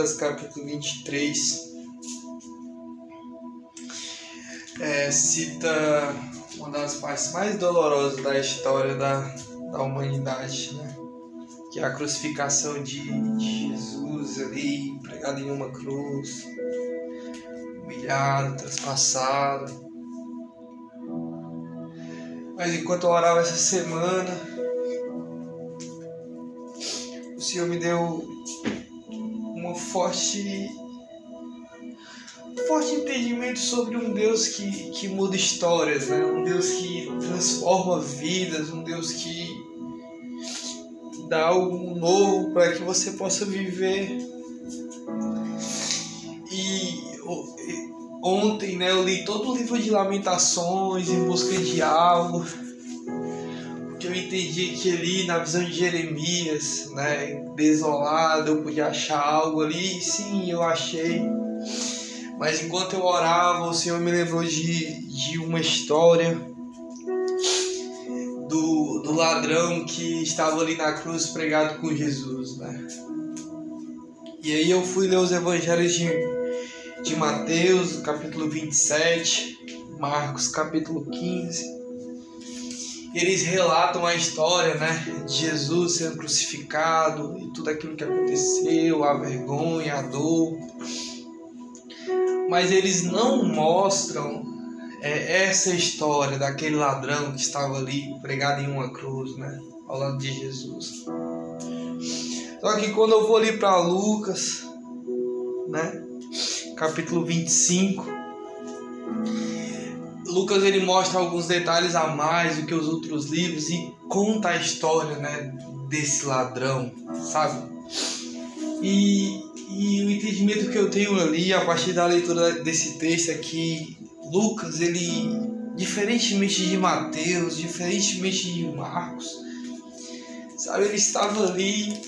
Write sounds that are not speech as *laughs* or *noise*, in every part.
Lucas capítulo 23 é, cita uma das partes mais dolorosas da história da, da humanidade, né? que é a crucificação de, de Jesus ali, pregado em uma cruz, humilhado, traspassado. Mas enquanto eu orava essa semana, o Senhor me deu uma forte forte entendimento sobre um Deus que, que muda histórias, né? um Deus que transforma vidas, um Deus que dá algo novo para que você possa viver. E ontem né, eu li todo o livro de Lamentações em busca de algo. Porque eu entendi que ali na visão de Jeremias, né, desolado, eu podia achar algo ali. E sim, eu achei mas enquanto eu orava, o Senhor me lembrou de, de uma história do, do ladrão que estava ali na cruz pregado com Jesus, né? E aí eu fui ler os evangelhos de, de Mateus, capítulo 27, Marcos, capítulo 15. Eles relatam a história, né, de Jesus sendo crucificado e tudo aquilo que aconteceu, a vergonha, a dor. Mas eles não mostram é, essa história daquele ladrão que estava ali pregado em uma cruz, né, ao lado de Jesus. Só que quando eu vou ali para Lucas, né, capítulo 25, Lucas ele mostra alguns detalhes a mais do que os outros livros e conta a história, né, desse ladrão, sabe? E e o entendimento que eu tenho ali a partir da leitura desse texto é que Lucas, ele, diferentemente de Mateus, diferentemente de Marcos, sabe, ele estava ali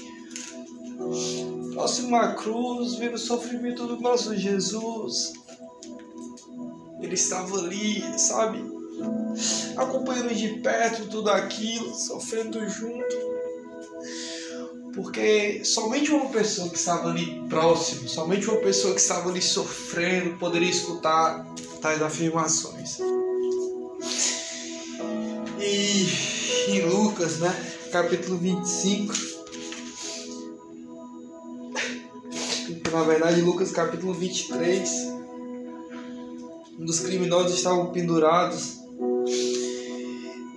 próximo à cruz, vendo o sofrimento do nosso Jesus. Ele estava ali, sabe, acompanhando de perto tudo aquilo, sofrendo junto. Porque somente uma pessoa que estava ali próximo, somente uma pessoa que estava ali sofrendo poderia escutar tais afirmações. E em Lucas, né, capítulo 25, *laughs* na verdade, Lucas capítulo 23, um dos criminosos estavam pendurados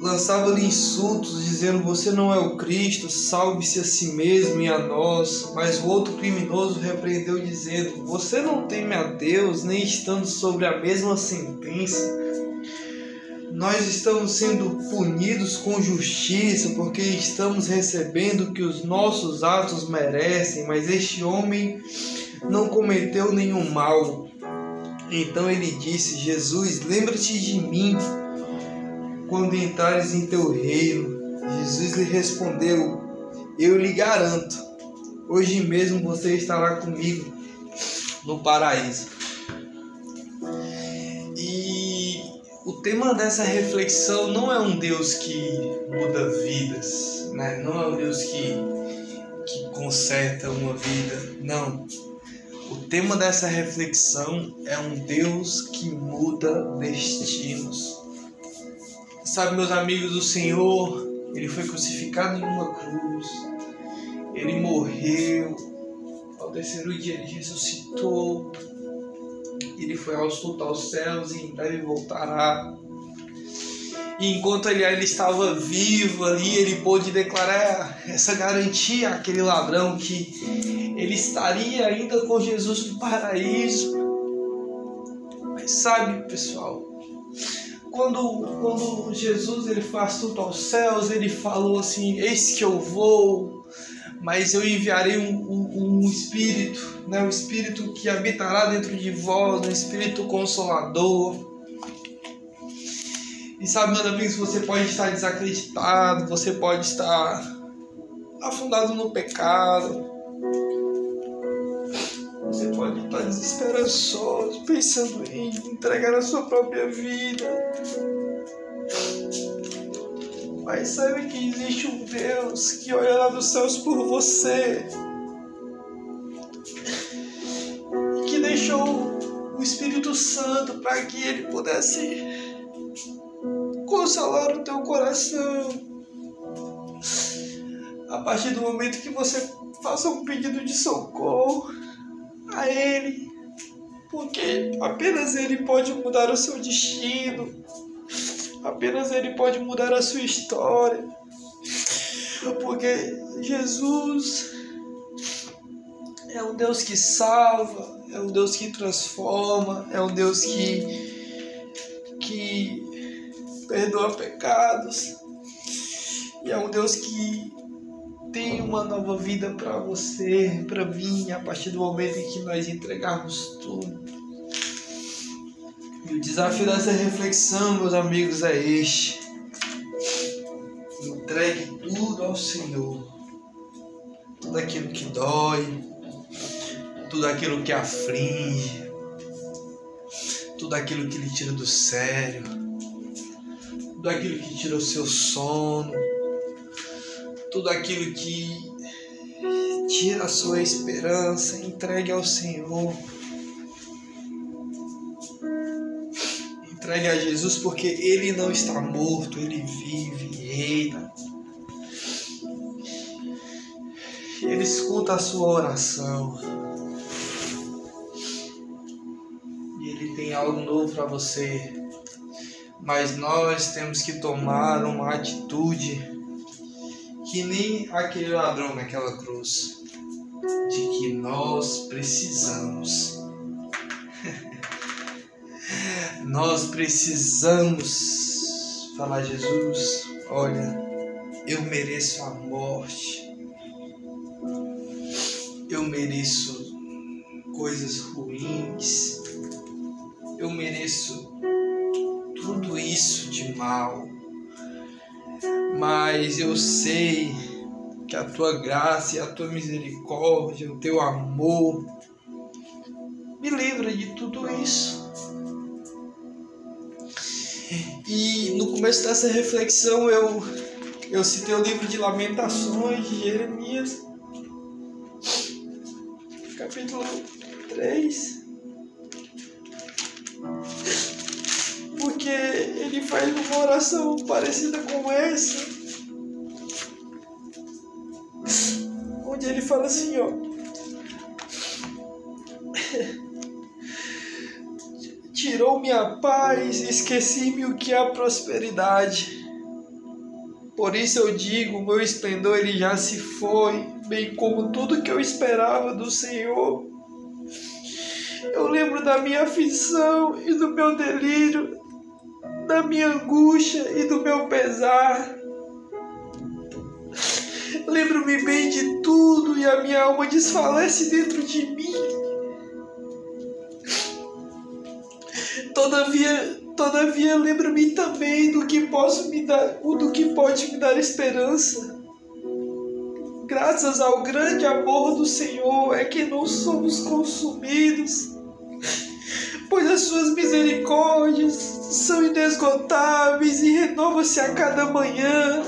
lançava-lhe insultos, dizendo: Você não é o Cristo, salve-se a si mesmo e a nós. Mas o outro criminoso repreendeu, dizendo: Você não teme a Deus, nem estando sobre a mesma sentença. Nós estamos sendo punidos com justiça, porque estamos recebendo o que os nossos atos merecem, mas este homem não cometeu nenhum mal. Então ele disse: Jesus, lembra-te de mim quando entrares em teu reino. Jesus lhe respondeu: Eu lhe garanto, hoje mesmo você estará comigo no paraíso. E o tema dessa reflexão não é um Deus que muda vidas, né? não é um Deus que, que conserta uma vida, não. O tema dessa reflexão é um Deus que muda destinos. Sabe, meus amigos, o Senhor, ele foi crucificado em uma cruz, ele morreu, ao terceiro dia ele ressuscitou, ele foi assunto aos céus e em breve voltará. E enquanto ele ainda estava vivo ali, ele pôde declarar essa garantia àquele ladrão que ele estaria ainda com Jesus no paraíso. Mas sabe, pessoal, quando, quando Jesus ele faz tudo aos céus, ele falou assim: Eis que eu vou, mas eu enviarei um, um, um, Espírito, né? um Espírito que habitará dentro de vós, um Espírito consolador. E sabe, meus amigos, você pode estar desacreditado, você pode estar afundado no pecado, desesperançoso, pensando em entregar a sua própria vida. Mas sabe que existe um Deus que olha lá dos céus por você. deixou o Espírito Santo para que ele pudesse consolar o teu coração. A partir do momento que você faça um pedido de socorro a Ele, porque apenas Ele pode mudar o seu destino, apenas Ele pode mudar a sua história, porque Jesus é um Deus que salva, é um Deus que transforma, é um Deus que, que perdoa pecados, e é um Deus que tem uma nova vida para você, para mim, a partir do momento em que nós entregarmos tudo. E o desafio dessa reflexão, meus amigos, é este. Entregue tudo ao Senhor. Tudo aquilo que dói, tudo aquilo que aflige, tudo aquilo que lhe tira do sério, tudo aquilo que tira o seu sono tudo aquilo que tira a sua esperança, entregue ao Senhor. Entregue a Jesus porque Ele não está morto, Ele vive e reina. Ele escuta a sua oração. E Ele tem algo novo para você. Mas nós temos que tomar uma atitude que nem aquele ladrão naquela cruz, de que nós precisamos. *laughs* nós precisamos falar, Jesus, olha, eu mereço a morte, eu mereço coisas ruins, eu mereço tudo isso de mal mas eu sei que a tua graça e a tua misericórdia, o teu amor, me livra de tudo isso. E no começo dessa reflexão eu, eu citei o livro de Lamentações de Jeremias, capítulo 3. Porque ele faz uma oração parecida com essa. Onde ele fala assim, ó. *laughs* Tirou-me a paz, esqueci-me o que é a prosperidade. Por isso eu digo, meu esplendor ele já se foi, bem como tudo que eu esperava do Senhor. Eu lembro da minha aflição e do meu delírio, da minha angústia e do meu pesar. Lembro-me bem de tudo e a minha alma desfalece dentro de mim. Todavia, todavia lembro-me também do que posso me dar, do que pode me dar esperança. Graças ao grande amor do Senhor é que não somos consumidos as suas misericórdias são inesgotáveis e renova-se a cada manhã,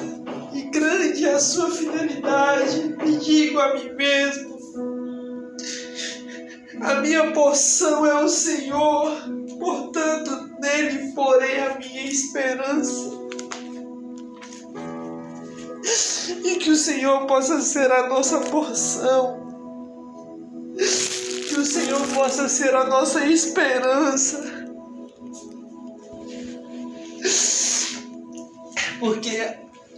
e grande é a sua fidelidade, e digo a mim mesmo: a minha porção é o Senhor, portanto, nele porei a minha esperança. E que o Senhor possa ser a nossa porção Senhor possa ser a nossa esperança. Porque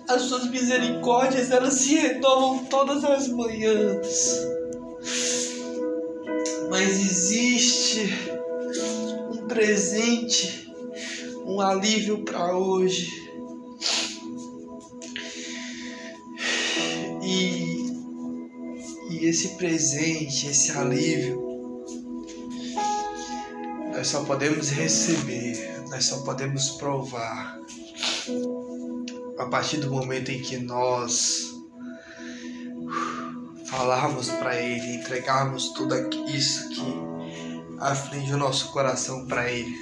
as suas misericórdias elas se renovam todas as manhãs. Mas existe um presente, um alívio para hoje. E, e esse presente, esse alívio, nós só podemos receber, nós só podemos provar a partir do momento em que nós falarmos para Ele, entregarmos tudo isso que aflige o nosso coração para Ele.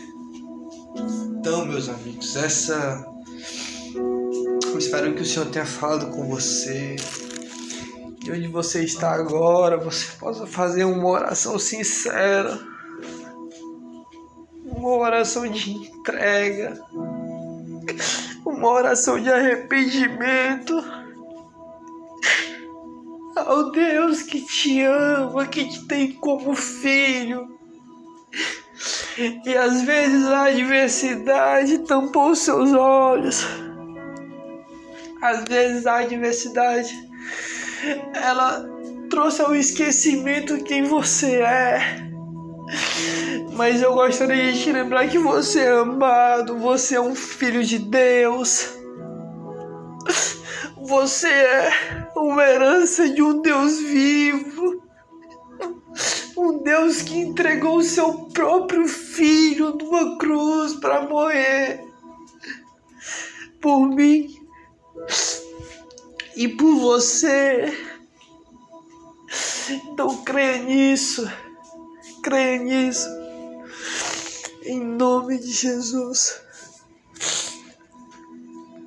Então, meus amigos, essa. Eu espero que o Senhor tenha falado com você. E onde você está agora, você possa fazer uma oração sincera oração de entrega, uma oração de arrependimento ao Deus que te ama, que te tem como filho. E às vezes a adversidade tampou seus olhos. Às vezes a adversidade ela trouxe ao esquecimento quem você é. Mas eu gostaria de te lembrar que você é amado, você é um filho de Deus. Você é uma herança de um Deus vivo. Um Deus que entregou o seu próprio filho numa cruz para morrer por mim e por você. Então creia nisso, creia nisso, em nome de Jesus.